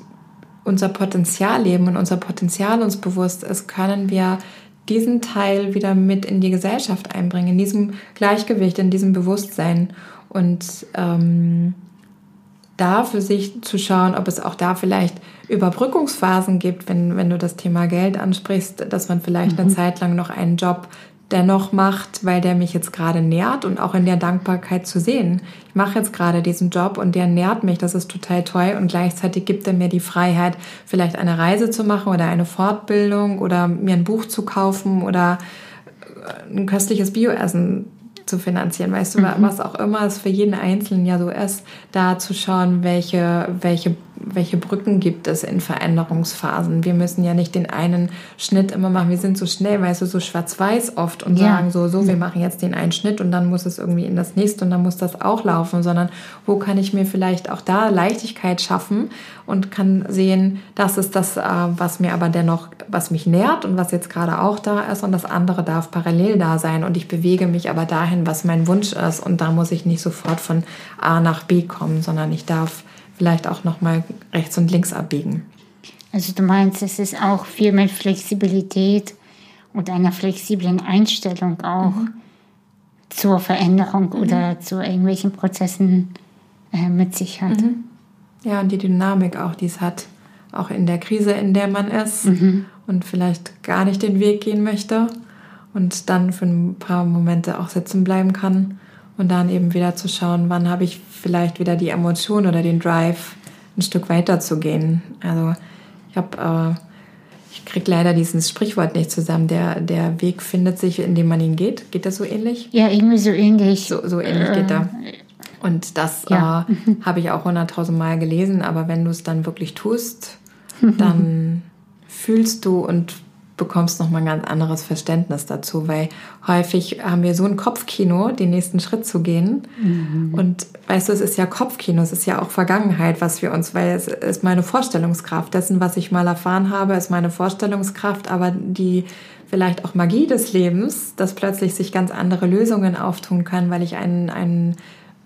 unser Potenzial leben und unser Potenzial uns bewusst ist, können wir diesen Teil wieder mit in die Gesellschaft einbringen, in diesem Gleichgewicht, in diesem Bewusstsein und ähm, da für sich zu schauen, ob es auch da vielleicht Überbrückungsphasen gibt, wenn, wenn du das Thema Geld ansprichst, dass man vielleicht mhm. eine Zeit lang noch einen Job dennoch macht, weil der mich jetzt gerade nährt und auch in der Dankbarkeit zu sehen. Ich mache jetzt gerade diesen Job und der nährt mich, das ist total toll und gleichzeitig gibt er mir die Freiheit, vielleicht eine Reise zu machen oder eine Fortbildung oder mir ein Buch zu kaufen oder ein köstliches Bioessen zu finanzieren, weißt du, mhm. was auch immer es für jeden Einzelnen ja so ist, da zu schauen, welche, welche welche Brücken gibt es in Veränderungsphasen? Wir müssen ja nicht den einen Schnitt immer machen. Wir sind so schnell, weißt du, so schwarz-weiß oft und ja. sagen so, so, wir machen jetzt den einen Schnitt und dann muss es irgendwie in das nächste und dann muss das auch laufen, sondern wo kann ich mir vielleicht auch da Leichtigkeit schaffen und kann sehen, das ist das, äh, was mir aber dennoch, was mich nährt und was jetzt gerade auch da ist und das andere darf parallel da sein und ich bewege mich aber dahin, was mein Wunsch ist und da muss ich nicht sofort von A nach B kommen, sondern ich darf vielleicht auch noch mal rechts und links abbiegen. Also du meinst, es ist auch viel mit Flexibilität und einer flexiblen Einstellung auch mhm. zur Veränderung mhm. oder zu irgendwelchen Prozessen äh, mit sich hat. Mhm. Ja, und die Dynamik auch, die es hat, auch in der Krise, in der man ist mhm. und vielleicht gar nicht den Weg gehen möchte und dann für ein paar Momente auch sitzen bleiben kann und dann eben wieder zu schauen, wann habe ich vielleicht wieder die Emotion oder den Drive, ein Stück weiter zu gehen. Also ich habe, äh, ich kriege leider dieses Sprichwort nicht zusammen. Der, der Weg findet sich, indem man ihn geht. Geht das so ähnlich? Ja, irgendwie so ähnlich. So, so ähnlich äh, geht er. Und das ja. äh, habe ich auch hunderttausend Mal gelesen, aber wenn du es dann wirklich tust, [LAUGHS] dann fühlst du und bekommst noch mal ein ganz anderes Verständnis dazu, weil häufig haben wir so ein Kopfkino, den nächsten Schritt zu gehen. Mhm. Und weißt du, es ist ja Kopfkino, es ist ja auch Vergangenheit, was wir uns, weil es ist meine Vorstellungskraft dessen, was ich mal erfahren habe, ist meine Vorstellungskraft, aber die vielleicht auch Magie des Lebens, dass plötzlich sich ganz andere Lösungen auftun können, weil ich einen, einen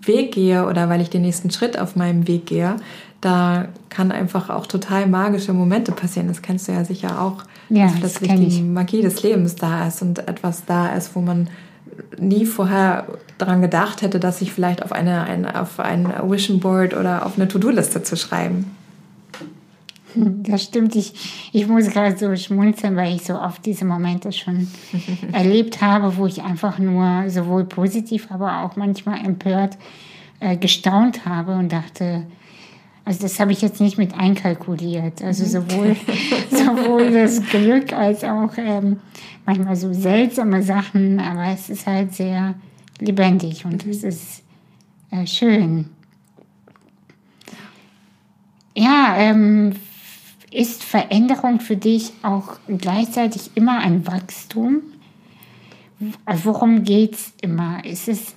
Weg gehe oder weil ich den nächsten Schritt auf meinem Weg gehe, da kann einfach auch total magische Momente passieren. Das kennst du ja sicher auch, ja, dass plötzlich das die Magie des Lebens da ist und etwas da ist, wo man nie vorher daran gedacht hätte, dass sich vielleicht auf, eine, ein, auf ein Vision Board oder auf eine To-Do-Liste zu schreiben. [LAUGHS] Das stimmt. Ich, ich muss gerade so schmunzeln, weil ich so oft diese Momente schon [LAUGHS] erlebt habe, wo ich einfach nur sowohl positiv, aber auch manchmal empört äh, gestaunt habe und dachte, also das habe ich jetzt nicht mit einkalkuliert. Also mhm. sowohl, [LAUGHS] sowohl das Glück als auch ähm, manchmal so seltsame Sachen, aber es ist halt sehr lebendig und es ist äh, schön. Ja, ähm, ist Veränderung für dich auch gleichzeitig immer ein Wachstum? Worum geht es immer? Ist es,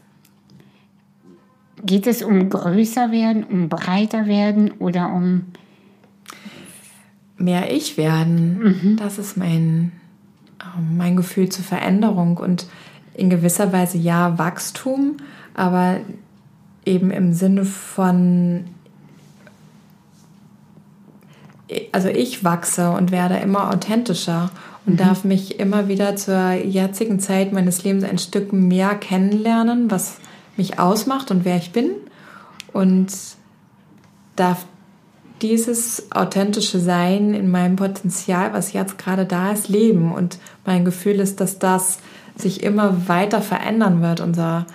geht es um größer werden, um breiter werden oder um mehr ich werden? Mhm. Das ist mein, ähm, mein Gefühl zur Veränderung und in gewisser Weise ja Wachstum, aber eben im Sinne von also ich wachse und werde immer authentischer und mhm. darf mich immer wieder zur jetzigen Zeit meines Lebens ein Stück mehr kennenlernen, was mich ausmacht und wer ich bin und darf dieses authentische Sein in meinem Potenzial, was jetzt gerade da ist, leben. Und mein Gefühl ist, dass das sich immer weiter verändern wird. Unser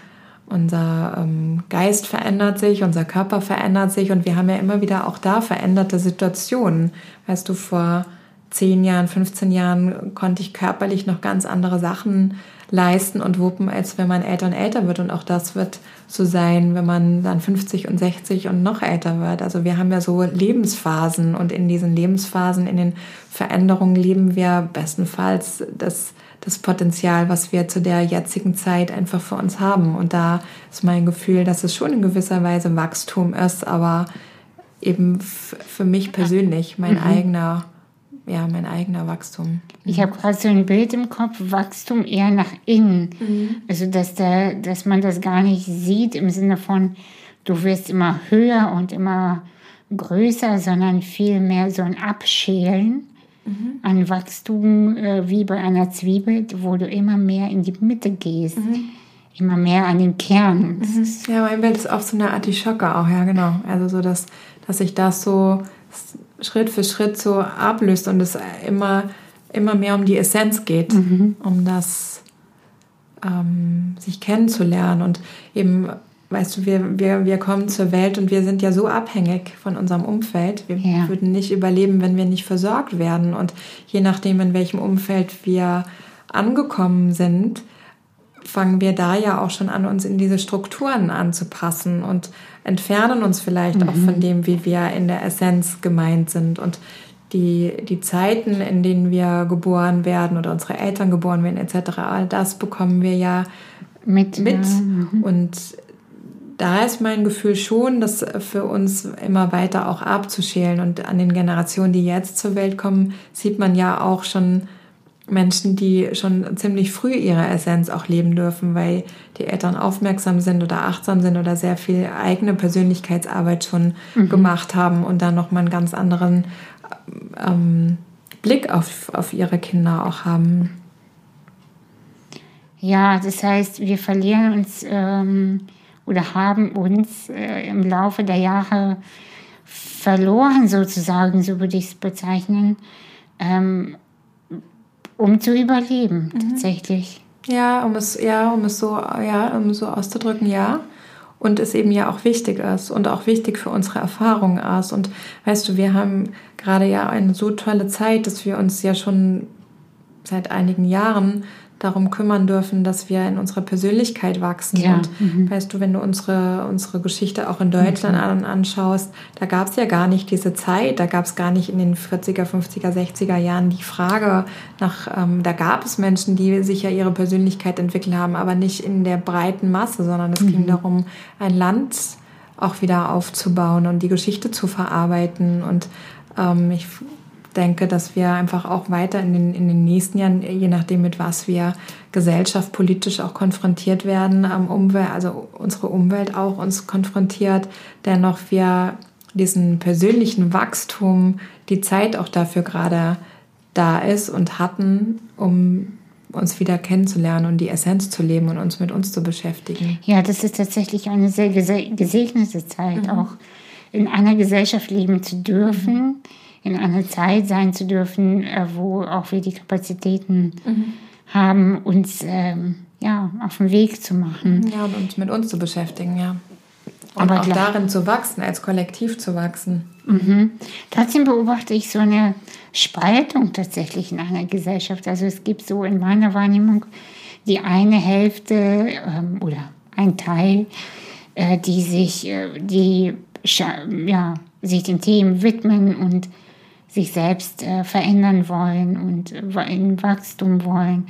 unser ähm, Geist verändert sich, unser Körper verändert sich und wir haben ja immer wieder auch da veränderte Situationen. Weißt du, vor 10 Jahren, 15 Jahren konnte ich körperlich noch ganz andere Sachen leisten und wuppen, als wenn man älter und älter wird. Und auch das wird so sein, wenn man dann 50 und 60 und noch älter wird. Also wir haben ja so Lebensphasen und in diesen Lebensphasen, in den Veränderungen leben wir bestenfalls das das Potenzial, was wir zu der jetzigen Zeit einfach für uns haben. Und da ist mein Gefühl, dass es schon in gewisser Weise Wachstum ist, aber eben für mich persönlich mein mhm. eigener, ja, mein eigener Wachstum. Ich habe gerade so ein Bild im Kopf, Wachstum eher nach innen. Mhm. Also dass, der, dass man das gar nicht sieht im Sinne von, du wirst immer höher und immer größer, sondern viel mehr so ein Abschälen mhm. ein Wachstum äh, wie bei einer Zwiebel, wo du immer mehr in die Mitte gehst. Mhm. Immer mehr an den Kern. Mhm. Ja, mein Bild ist auch so eine Artischocke auch, ja, genau. Also so, dass, dass sich das so Schritt für Schritt so ablöst und es immer, immer mehr um die Essenz geht, mhm. um das ähm, sich kennenzulernen und eben weißt du, wir, wir, wir kommen zur Welt und wir sind ja so abhängig von unserem Umfeld. Wir ja. würden nicht überleben, wenn wir nicht versorgt werden. Und je nachdem, in welchem Umfeld wir angekommen sind, fangen wir da ja auch schon an, uns in diese Strukturen anzupassen und entfernen uns vielleicht mhm. auch von dem, wie wir in der Essenz gemeint sind. Und die, die Zeiten, in denen wir geboren werden oder unsere Eltern geboren werden, etc., all das bekommen wir ja mit. mit. Mhm. Und da ist mein Gefühl schon, das für uns immer weiter auch abzuschälen. Und an den Generationen, die jetzt zur Welt kommen, sieht man ja auch schon Menschen, die schon ziemlich früh ihre Essenz auch leben dürfen, weil die Eltern aufmerksam sind oder achtsam sind oder sehr viel eigene Persönlichkeitsarbeit schon mhm. gemacht haben und dann nochmal einen ganz anderen ähm, Blick auf, auf ihre Kinder auch haben. Ja, das heißt, wir verlieren uns ähm, oder haben uns äh, im Laufe der Jahre verloren, sozusagen, so würde ich es bezeichnen, ähm, um zu überleben, mhm. tatsächlich. Ja, um es, ja, um es so, ja, um so auszudrücken, ja. Und es eben ja auch wichtig ist und auch wichtig für unsere Erfahrungen ist. Und weißt du, wir haben gerade ja eine so tolle Zeit, dass wir uns ja schon seit einigen Jahren darum kümmern dürfen, dass wir in unserer Persönlichkeit wachsen. Ja. Und mhm. weißt du, wenn du unsere, unsere Geschichte auch in Deutschland mhm. an, anschaust, da gab es ja gar nicht diese Zeit, da gab es gar nicht in den 40er, 50er, 60er Jahren die Frage nach, ähm, da gab es Menschen, die sich ja ihre Persönlichkeit entwickelt haben, aber nicht in der breiten Masse, sondern es mhm. ging darum, ein Land auch wieder aufzubauen und die Geschichte zu verarbeiten. Und ähm, ich denke, dass wir einfach auch weiter in den, in den nächsten Jahren, je nachdem mit was wir Gesellschaft politisch auch konfrontiert werden, Umwelt, also unsere Umwelt auch uns konfrontiert, dennoch wir diesen persönlichen Wachstum, die Zeit auch dafür gerade da ist und hatten, um uns wieder kennenzulernen und die Essenz zu leben und uns mit uns zu beschäftigen. Ja, das ist tatsächlich eine sehr gesegnete Zeit, mhm. auch in einer Gesellschaft leben zu dürfen. Mhm in einer Zeit sein zu dürfen, äh, wo auch wir die Kapazitäten mhm. haben, uns ähm, ja, auf den Weg zu machen. Ja, und uns mit uns zu beschäftigen, ja. Und Aber auch klar. darin zu wachsen, als Kollektiv zu wachsen. Mhm. Trotzdem beobachte ich so eine Spaltung tatsächlich in einer Gesellschaft. Also es gibt so in meiner Wahrnehmung die eine Hälfte ähm, oder ein Teil, äh, die sich, äh, die ja, sich den Themen widmen und sich selbst äh, verändern wollen und äh, in Wachstum wollen.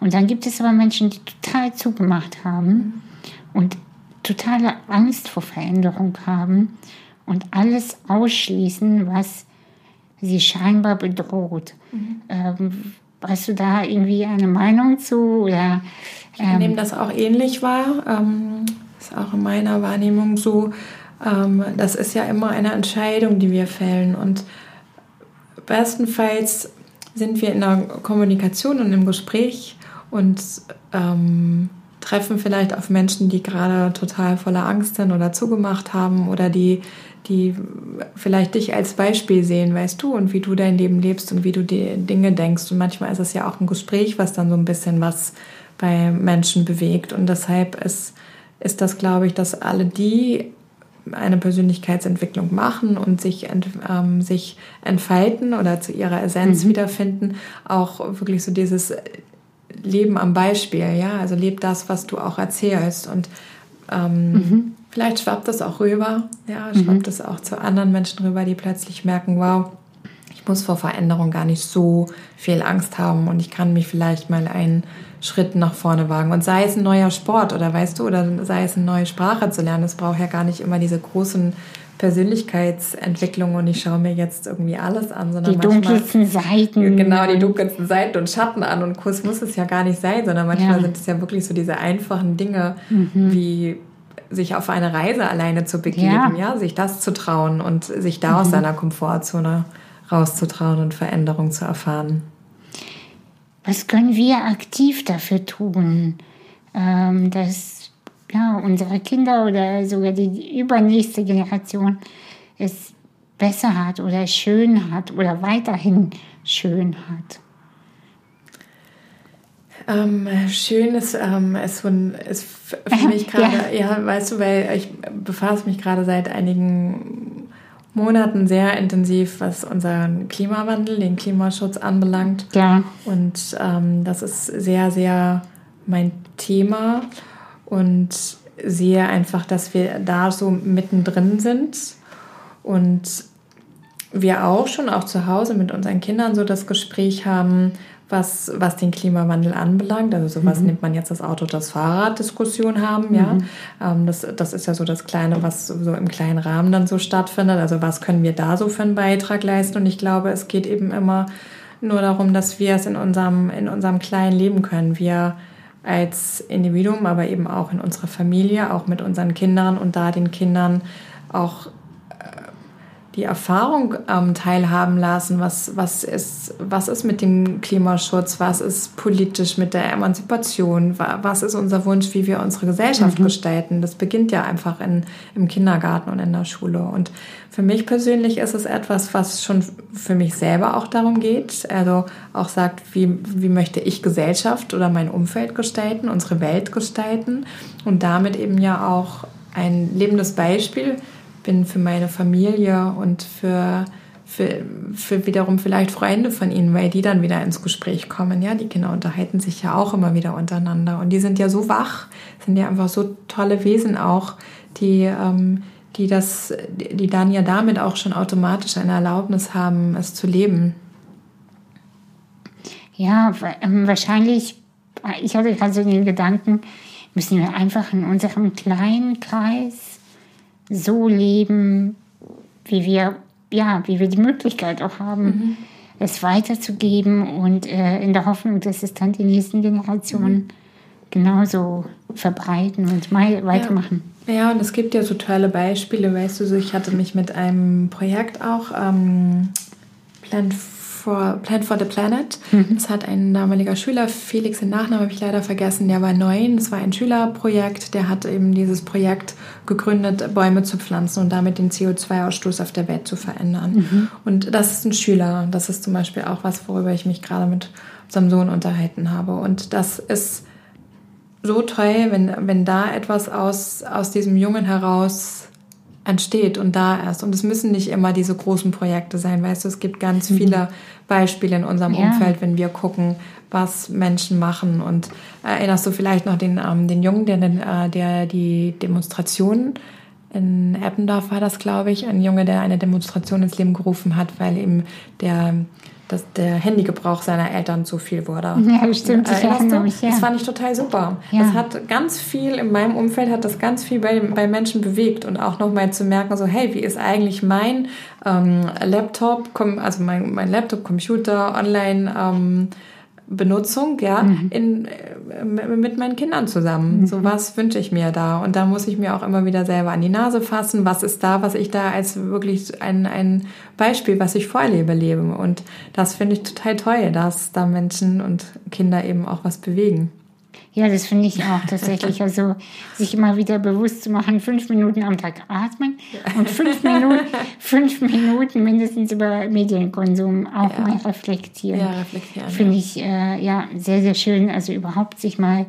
Und dann gibt es aber Menschen, die total zugemacht haben und totale Angst vor Veränderung haben und alles ausschließen, was sie scheinbar bedroht. Mhm. Ähm, hast du da irgendwie eine Meinung zu? Oder, ähm, ich nehme das auch ähnlich wahr. Ähm, ist auch in meiner Wahrnehmung so. Ähm, das ist ja immer eine Entscheidung, die wir fällen. Und bestenfalls sind wir in der Kommunikation und im Gespräch und ähm, treffen vielleicht auf Menschen, die gerade total voller Angst sind oder zugemacht haben oder die, die vielleicht dich als Beispiel sehen, weißt du, und wie du dein Leben lebst und wie du die Dinge denkst. Und manchmal ist es ja auch ein Gespräch, was dann so ein bisschen was bei Menschen bewegt. Und deshalb ist, ist das, glaube ich, dass alle die eine Persönlichkeitsentwicklung machen und sich, ähm, sich entfalten oder zu ihrer Essenz mhm. wiederfinden, auch wirklich so dieses Leben am Beispiel, ja, also leb das, was du auch erzählst und ähm, mhm. vielleicht schwappt das auch rüber, ja, schwappt mhm. das auch zu anderen Menschen rüber, die plötzlich merken, wow, ich muss vor Veränderung gar nicht so viel Angst haben und ich kann mich vielleicht mal einen Schritt nach vorne wagen. Und sei es ein neuer Sport oder weißt du, oder sei es eine neue Sprache zu lernen, es braucht ja gar nicht immer diese großen Persönlichkeitsentwicklungen und ich schaue mir jetzt irgendwie alles an, sondern die dunkelsten Seiten. Genau, die dunkelsten Seiten und Schatten an und Kurs muss es ja gar nicht sein, sondern manchmal ja. sind es ja wirklich so diese einfachen Dinge mhm. wie sich auf eine Reise alleine zu begeben, ja. ja. sich das zu trauen und sich da mhm. aus seiner Komfortzone rauszutrauen und Veränderung zu erfahren. Was können wir aktiv dafür tun, ähm, dass ja, unsere Kinder oder sogar die übernächste Generation es besser hat oder schön hat oder weiterhin schön hat? Ähm, schön ist, ähm, ist, ist für mich [LAUGHS] gerade, ja. ja, weißt du, weil ich befasse mich gerade seit einigen Monaten sehr intensiv, was unseren Klimawandel, den Klimaschutz anbelangt. Ja. Und ähm, das ist sehr, sehr mein Thema und sehe einfach, dass wir da so mittendrin sind und wir auch schon auch zu Hause mit unseren Kindern so das Gespräch haben, was, was den Klimawandel anbelangt. Also sowas mhm. nimmt man jetzt das Auto, das Fahrrad Diskussion haben, mhm. ja. Ähm, das, das ist ja so das Kleine, was so im kleinen Rahmen dann so stattfindet. Also was können wir da so für einen Beitrag leisten? Und ich glaube, es geht eben immer nur darum, dass wir es in unserem, in unserem kleinen Leben können. Wir als Individuum, aber eben auch in unserer Familie, auch mit unseren Kindern und da den Kindern auch die Erfahrung ähm, teilhaben lassen, was, was, ist, was ist mit dem Klimaschutz, was ist politisch mit der Emanzipation, was ist unser Wunsch, wie wir unsere Gesellschaft mhm. gestalten. Das beginnt ja einfach in, im Kindergarten und in der Schule. Und für mich persönlich ist es etwas, was schon für mich selber auch darum geht, also auch sagt, wie, wie möchte ich Gesellschaft oder mein Umfeld gestalten, unsere Welt gestalten und damit eben ja auch ein lebendes Beispiel bin für meine Familie und für, für, für wiederum vielleicht Freunde von ihnen, weil die dann wieder ins Gespräch kommen. Ja, die Kinder unterhalten sich ja auch immer wieder untereinander und die sind ja so wach, sind ja einfach so tolle Wesen auch, die, ähm, die das, die dann ja damit auch schon automatisch eine Erlaubnis haben, es zu leben. Ja, ähm, wahrscheinlich, ich hatte gerade so den Gedanken, müssen wir einfach in unserem kleinen Kreis so leben, wie wir, ja, wie wir die Möglichkeit auch haben, mhm. es weiterzugeben und äh, in der Hoffnung, dass es dann die nächsten Generationen mhm. genauso verbreiten und weitermachen. Ja. ja. und es gibt ja so tolle Beispiele, weißt du, so ich hatte mich mit einem Projekt auch ähm, Plan for, Plan for the Planet. Mhm. Das hat ein damaliger Schüler, Felix, den Nachnamen habe ich leider vergessen, der war neun. Das war ein Schülerprojekt, der hat eben dieses Projekt gegründet, Bäume zu pflanzen und damit den CO2-Ausstoß auf der Welt zu verändern. Mhm. Und das ist ein Schüler. Das ist zum Beispiel auch was, worüber ich mich gerade mit unserem Sohn unterhalten habe. Und das ist so toll, wenn, wenn da etwas aus, aus diesem Jungen heraus entsteht und da ist. Und es müssen nicht immer diese großen Projekte sein, weißt du, es gibt ganz viele Beispiele in unserem ja. Umfeld, wenn wir gucken, was Menschen machen. Und erinnerst du vielleicht noch den, ähm, den Jungen, der, äh, der die Demonstration in Eppendorf war das, glaube ich, ein Junge, der eine Demonstration ins Leben gerufen hat, weil ihm der dass der Handygebrauch seiner Eltern zu viel wurde. [LAUGHS] Ja, stimmt. Ich erinnere mich, ja. Das fand ich total super. Ja. Das hat ganz viel, in meinem Umfeld hat das ganz viel bei, bei Menschen bewegt und auch nochmal zu merken, so hey, wie ist eigentlich mein ähm, Laptop, also mein, mein Laptop, Computer, Online ähm, Benutzung, ja, mhm. in, äh, mit meinen Kindern zusammen. Mhm. So was wünsche ich mir da. Und da muss ich mir auch immer wieder selber an die Nase fassen. Was ist da, was ich da als wirklich ein, ein Beispiel, was ich vorlebe, lebe. Und das finde ich total toll, dass da Menschen und Kinder eben auch was bewegen. Ja, das finde ich auch tatsächlich. Also sich immer wieder bewusst zu machen, fünf Minuten am Tag atmen und fünf Minuten, fünf Minuten mindestens über Medienkonsum auch ja. mal reflektieren. Ja, reflektieren. Finde ich äh, ja sehr, sehr schön. Also überhaupt sich mal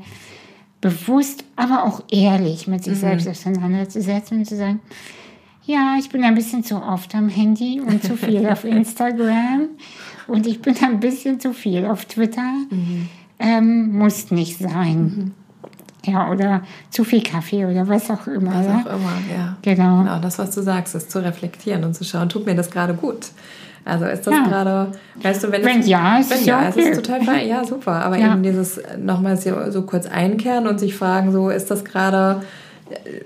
bewusst, aber auch ehrlich mit sich mhm. selbst auseinanderzusetzen und zu sagen, ja, ich bin ein bisschen zu oft am Handy und zu viel auf [LAUGHS] Instagram und ich bin ein bisschen zu viel auf Twitter. Mhm ähm, muss nicht sein. Mhm. Ja, oder zu viel Kaffee oder was auch immer. Was ja? auch immer, ja. Genau. genau. Das, was du sagst, ist zu reflektieren und zu schauen, tut mir das gerade gut. Also ist das ja. gerade, weißt du, wenn, wenn es, ja, ist wenn ja, ja okay. es ist total fein, ja, super. Aber ja. eben dieses nochmal so, so kurz einkehren und sich fragen, so ist das gerade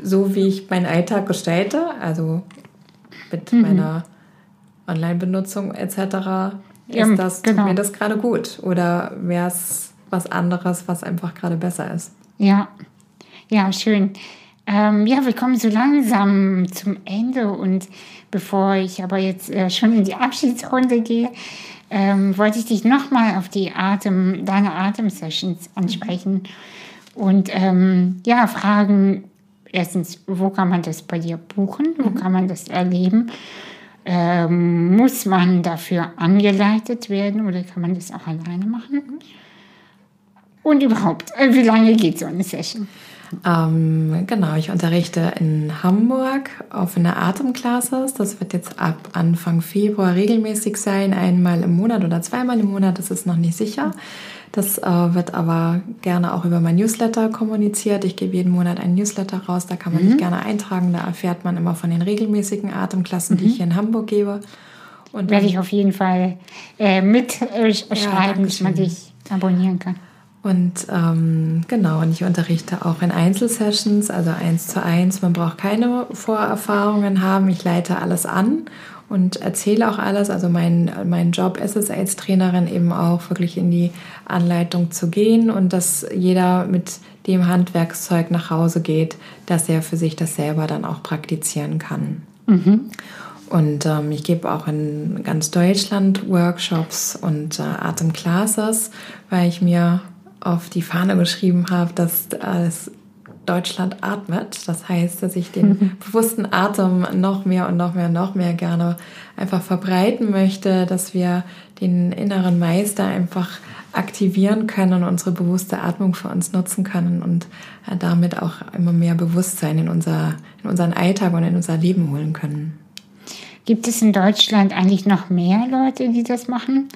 so, wie ich meinen Alltag gestalte, also mit mhm. meiner Online-Benutzung etc. Ist das, genau. tut mir das gerade gut? Oder wäre es was anderes, was einfach gerade besser ist. Ja, ja, schön. Ähm, ja, wir kommen so langsam zum Ende und bevor ich aber jetzt äh, schon in die Abschiedsrunde gehe, ähm, wollte ich dich nochmal auf die Atem, deine Atemsessions ansprechen und ähm, ja, fragen, erstens, wo kann man das bei dir buchen, wo mhm. kann man das erleben? Ähm, muss man dafür angeleitet werden oder kann man das auch alleine machen? Und überhaupt, äh, wie lange geht so eine Session? Ähm, genau, ich unterrichte in Hamburg auf einer Atemclasses. Das wird jetzt ab Anfang Februar regelmäßig sein, einmal im Monat oder zweimal im Monat, das ist noch nicht sicher. Das äh, wird aber gerne auch über mein Newsletter kommuniziert. Ich gebe jeden Monat einen Newsletter raus, da kann man mhm. sich gerne eintragen. Da erfährt man immer von den regelmäßigen Atemklassen, mhm. die ich hier in Hamburg gebe. Und werde ich auf jeden Fall äh, mitschreiben, äh, ja, dass man dich abonnieren kann. Und ähm, genau, und ich unterrichte auch in Einzelsessions, also eins zu eins. Man braucht keine Vorerfahrungen haben. Ich leite alles an und erzähle auch alles. Also mein, mein Job ist es als Trainerin eben auch wirklich in die Anleitung zu gehen und dass jeder mit dem Handwerkszeug nach Hause geht, dass er für sich das selber dann auch praktizieren kann. Mhm. Und ähm, ich gebe auch in ganz Deutschland Workshops und äh, Atemclasses, weil ich mir auf die Fahne geschrieben habe, dass es Deutschland atmet. Das heißt, dass ich den mhm. bewussten Atem noch mehr und noch mehr und noch mehr gerne einfach verbreiten möchte, dass wir den inneren Meister einfach aktivieren können und unsere bewusste Atmung für uns nutzen können und äh, damit auch immer mehr Bewusstsein in, unser, in unseren Alltag und in unser Leben holen können. Gibt es in Deutschland eigentlich noch mehr Leute, die das machen?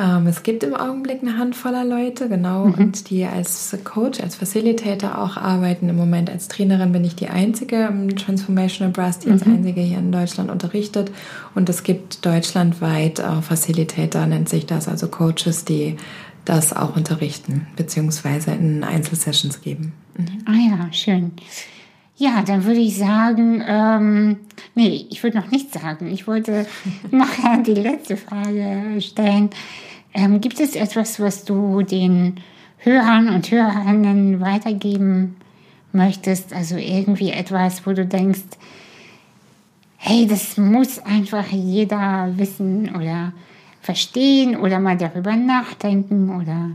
Ähm, es gibt im Augenblick eine Handvoller Leute, genau, mhm. und die als Coach, als Facilitator auch arbeiten. Im Moment als Trainerin bin ich die Einzige im Transformational Brass, die mhm. als Einzige hier in Deutschland unterrichtet. Und es gibt deutschlandweit äh, Facilitator, nennt sich das, also Coaches, die das auch unterrichten, beziehungsweise in Einzelsessions geben. Mhm. Ah ja, schön. Ja, dann würde ich sagen, ähm, nee, ich würde noch nichts sagen. Ich wollte [LAUGHS] noch die letzte Frage stellen. Ähm, gibt es etwas, was du den Hörern und Hörerinnen weitergeben möchtest? Also irgendwie etwas, wo du denkst, hey, das muss einfach jeder wissen oder verstehen oder mal darüber nachdenken oder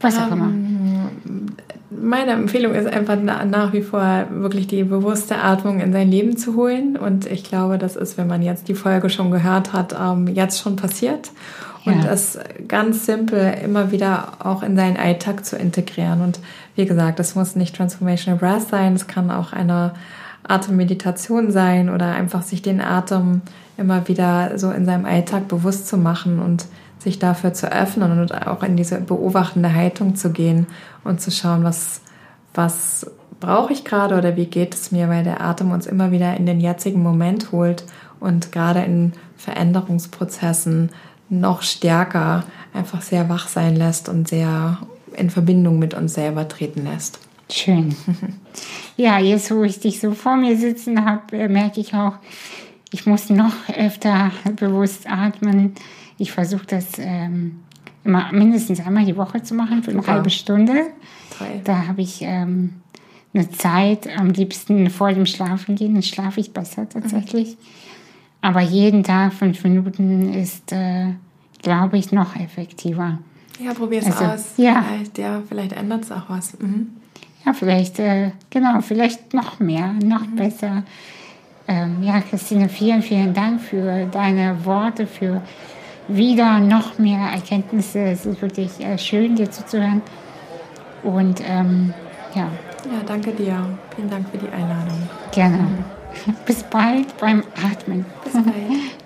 was auch immer. Ähm, meine Empfehlung ist einfach nach wie vor wirklich die bewusste Atmung in sein Leben zu holen. Und ich glaube, das ist, wenn man jetzt die Folge schon gehört hat, ähm, jetzt schon passiert und es ganz simpel immer wieder auch in seinen Alltag zu integrieren. Und wie gesagt, das muss nicht Transformational Breath sein, es kann auch eine Atemmeditation sein oder einfach sich den Atem immer wieder so in seinem Alltag bewusst zu machen und sich dafür zu öffnen und auch in diese beobachtende Haltung zu gehen und zu schauen, was, was brauche ich gerade oder wie geht es mir, weil der Atem uns immer wieder in den jetzigen Moment holt und gerade in Veränderungsprozessen noch stärker einfach sehr wach sein lässt und sehr in Verbindung mit uns selber treten lässt. Schön. Ja, jetzt wo ich dich so vor mir sitzen habe, äh, merke ich auch, ich muss noch öfter [LAUGHS] bewusst atmen. Ich versuche das ähm, immer mindestens einmal die Woche zu machen für eine halbe Stunde. Toll. Da habe ich ähm, eine Zeit, am liebsten vor dem Schlafen gehen, dann schlafe ich besser tatsächlich. Mhm. Aber jeden Tag fünf Minuten ist, äh, glaube ich, noch effektiver. Ja, probier es also, aus. Ja. Vielleicht, ja, vielleicht ändert es auch was. Mhm. Ja, vielleicht, äh, genau, vielleicht noch mehr, noch mhm. besser. Ähm, ja, Christine, vielen, vielen Dank für deine Worte, für wieder noch mehr Erkenntnisse. Es ist wirklich äh, schön, dir zuzuhören. Und ähm, ja. Ja, danke dir. Vielen Dank für die Einladung. Gerne. Bis bald beim Atmen. Bis bald.